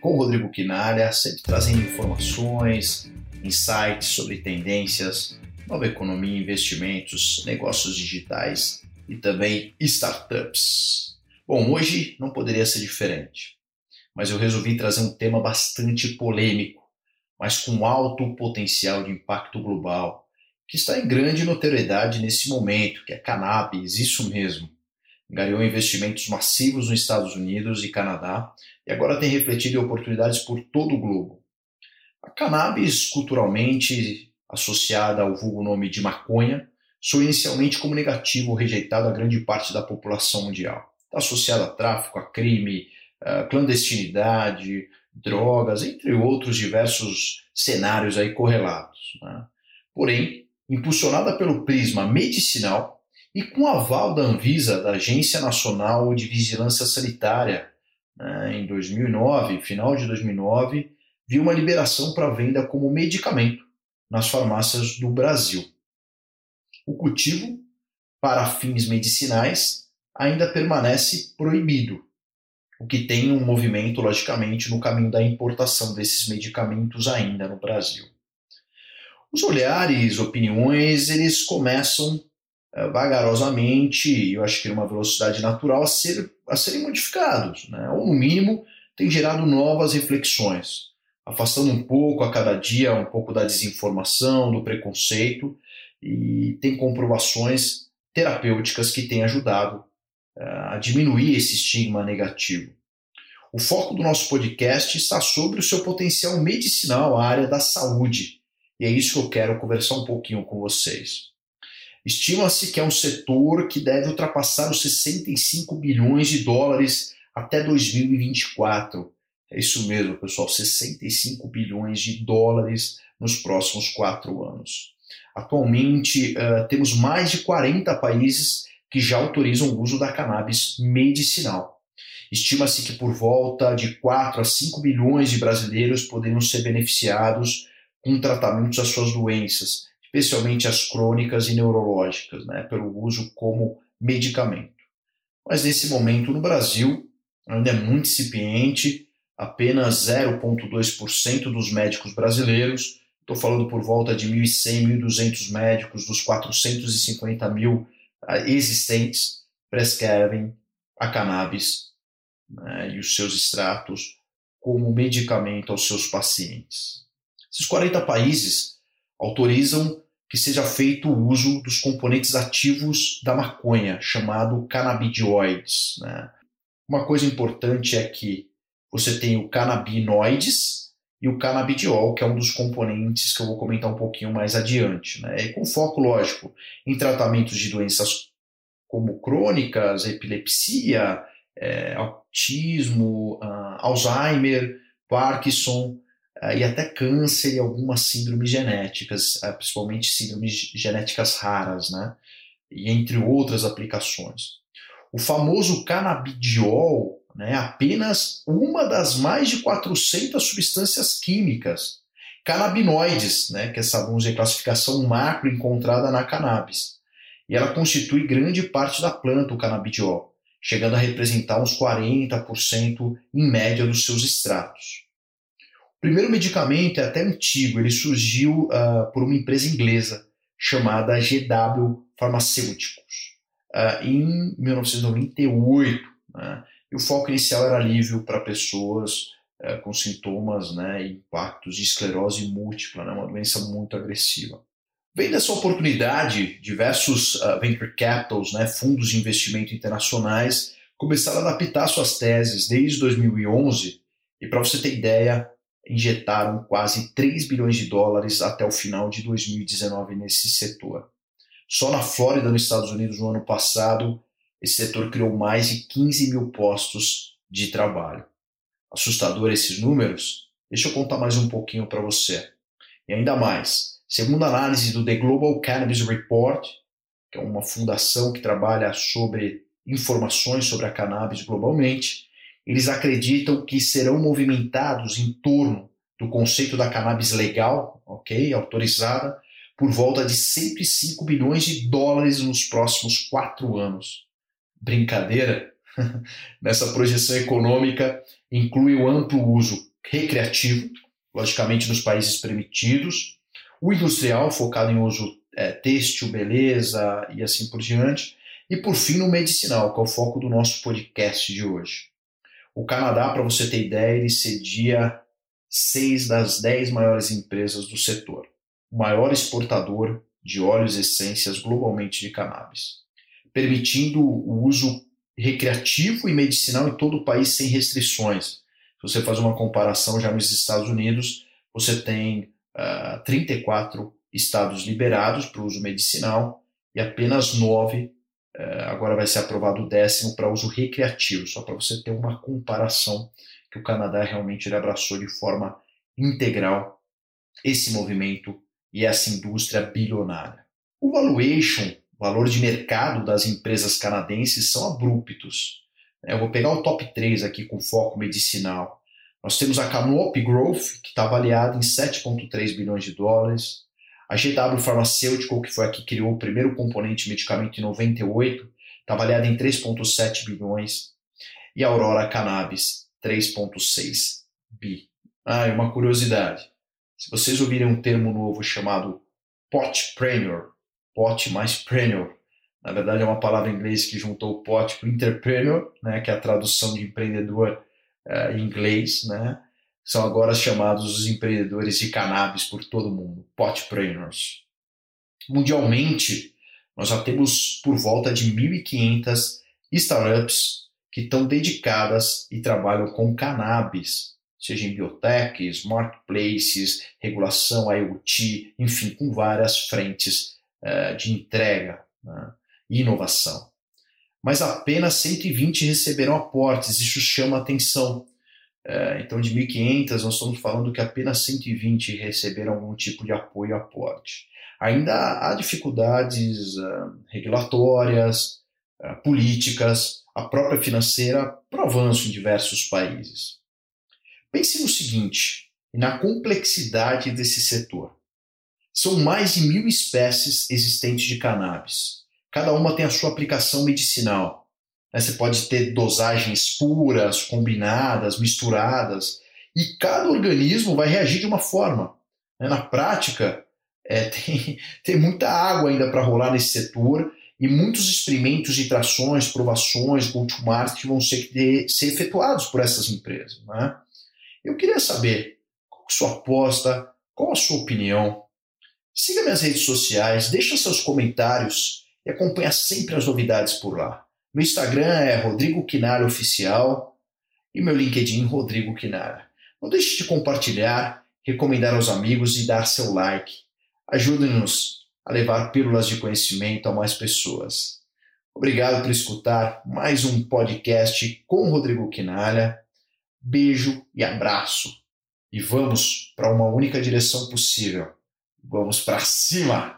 com o Rodrigo Quinalha, sempre trazendo informações, insights sobre tendências, nova economia, investimentos, negócios digitais e também startups. Bom, hoje não poderia ser diferente, mas eu resolvi trazer um tema bastante polêmico, mas com alto potencial de impacto global, que está em grande notoriedade nesse momento, que é cannabis, isso mesmo ganhou investimentos massivos nos Estados Unidos e Canadá e agora tem refletido em oportunidades por todo o globo. A cannabis, culturalmente associada ao vulgo nome de maconha, soa inicialmente como negativo ou rejeitado a grande parte da população mundial. Está associada a tráfico, a crime, a clandestinidade, drogas, entre outros diversos cenários aí correlatos. Né? Porém, impulsionada pelo prisma medicinal, e com aval da Anvisa, da Agência Nacional de Vigilância Sanitária, né, em 2009, final de 2009, viu uma liberação para venda como medicamento nas farmácias do Brasil. O cultivo, para fins medicinais, ainda permanece proibido, o que tem um movimento, logicamente, no caminho da importação desses medicamentos ainda no Brasil. Os olhares, opiniões, eles começam vagarosamente, eu acho que numa velocidade natural, a, ser, a serem modificados, né? ou no mínimo tem gerado novas reflexões, afastando um pouco a cada dia um pouco da desinformação, do preconceito, e tem comprovações terapêuticas que têm ajudado uh, a diminuir esse estigma negativo. O foco do nosso podcast está sobre o seu potencial medicinal, a área da saúde, e é isso que eu quero conversar um pouquinho com vocês. Estima-se que é um setor que deve ultrapassar os 65 bilhões de dólares até 2024. É isso mesmo, pessoal, 65 bilhões de dólares nos próximos quatro anos. Atualmente, uh, temos mais de 40 países que já autorizam o uso da cannabis medicinal. Estima-se que por volta de 4 a 5 bilhões de brasileiros poderiam ser beneficiados com tratamentos às suas doenças, especialmente as crônicas e neurológicas, né, pelo uso como medicamento. Mas nesse momento no Brasil ainda é muito incipiente, apenas 0,2% dos médicos brasileiros, estou falando por volta de 1.100, 1.200 médicos dos 450 mil ah, existentes, prescrevem a cannabis né, e os seus extratos como medicamento aos seus pacientes. Esses 40 países autorizam que seja feito o uso dos componentes ativos da maconha, chamado canabidioides. Né? Uma coisa importante é que você tem o canabinoides e o canabidiol, que é um dos componentes que eu vou comentar um pouquinho mais adiante. Né? E com foco, lógico, em tratamentos de doenças como crônicas, epilepsia, é, autismo, uh, Alzheimer, Parkinson, e até câncer e algumas síndromes genéticas, uh, principalmente síndromes genéticas raras, né? E entre outras aplicações. O famoso canabidiol né, é apenas uma das mais de 400 substâncias químicas canabinoides, né, que é essa vamos dizer, classificação macro encontrada na cannabis. E ela constitui grande parte da planta, o canabidiol, chegando a representar uns 40% em média dos seus extratos. O primeiro medicamento é até antigo, ele surgiu uh, por uma empresa inglesa chamada GW Farmacêuticos uh, em 1998. Né? E o foco inicial era alívio para pessoas uh, com sintomas né, e impactos de esclerose múltipla, né, uma doença muito agressiva. Vendo essa oportunidade, diversos venture capitals, né, fundos de investimento internacionais, começaram a adaptar suas teses desde 2011. E para você ter ideia, injetaram quase 3 bilhões de dólares até o final de 2019 nesse setor. Só na Flórida, nos Estados Unidos, no ano passado, esse setor criou mais de 15 mil postos de trabalho. Assustador esses números? Deixa eu contar mais um pouquinho para você. E ainda mais, segundo a análise do The Global Cannabis Report, que é uma fundação que trabalha sobre informações sobre a cannabis globalmente, eles acreditam que serão movimentados em torno do conceito da cannabis legal, ok, autorizada, por volta de 105 bilhões de dólares nos próximos quatro anos. Brincadeira? Nessa projeção econômica inclui o amplo uso recreativo, logicamente nos países permitidos, o industrial, focado em uso é, têxtil, beleza e assim por diante, e por fim no medicinal, que é o foco do nosso podcast de hoje. O Canadá, para você ter ideia, ele cedia seis das dez maiores empresas do setor, o maior exportador de óleos e essências globalmente de cannabis, permitindo o uso recreativo e medicinal em todo o país sem restrições. Se você faz uma comparação já nos Estados Unidos, você tem uh, ah, 34 estados liberados para uso medicinal e apenas nove agora vai ser aprovado o décimo para uso recreativo, só para você ter uma comparação que o Canadá realmente ele abraçou de forma integral esse movimento e essa indústria bilionária. O valuation, valor de mercado das empresas canadenses são abruptos. Eu vou pegar o top 3 aqui com foco medicinal. Nós temos a Canopy Growth, que está avaliada em 7,3 bilhões de dólares. A GW Pharmaceutical, que foi a que criou o primeiro componente medicamento em 98, está avaliada em 3,7 bilhões. E a Aurora Cannabis, 3,6 bi. Ah, e uma curiosidade. Se vocês ouvirem um termo novo chamado potpreneur, pot mais preneur, na verdade é uma palavra em inglês que juntou pot com entrepreneur, né, que é a tradução de empreendedor uh, em inglês, né? São agora chamados os empreendedores de cannabis por todo mundo, potpreneurs. Mundialmente, nós já temos por volta de 1.500 startups que estão dedicadas e trabalham com cannabis, seja em biotechs, marketplaces, regulação IoT, enfim, com várias frentes uh, de entrega né, e inovação mas apenas 120 receberam aportes. Isso chama atenção. É, então, de 1.500, nós estamos falando que apenas 120 receberam algum tipo de apoio aporte. Ainda há dificuldades uh, regulatórias, uh, políticas, a própria financeira para avanço em diversos países. Pense no seguinte, na complexidade desse setor. São mais de mil espécies existentes de cannabis cada uma tem a sua aplicação medicinal. Né? Você pode ter dosagens puras, combinadas, misturadas, e cada organismo vai reagir de uma forma. Né? Na prática, é, tem, tem muita água ainda para rolar nesse setor e muitos experimentos de trações, provações, go-to-market que vão ser, de, ser efetuados por essas empresas. Né? Eu queria saber qual a sua aposta, qual a sua opinião. Siga minhas redes sociais, deixa seus comentários e acompanha sempre as novidades por lá. Meu Instagram é Rodrigo Quinara Oficial e meu LinkedIn Rodrigo Quinara. Não deixe de compartilhar, recomendar aos amigos e dar seu like. Ajude-nos a levar pílulas de conhecimento a mais pessoas. Obrigado por escutar mais um podcast com Rodrigo Quinalha. Beijo e abraço. E vamos para uma única direção possível. Vamos para cima!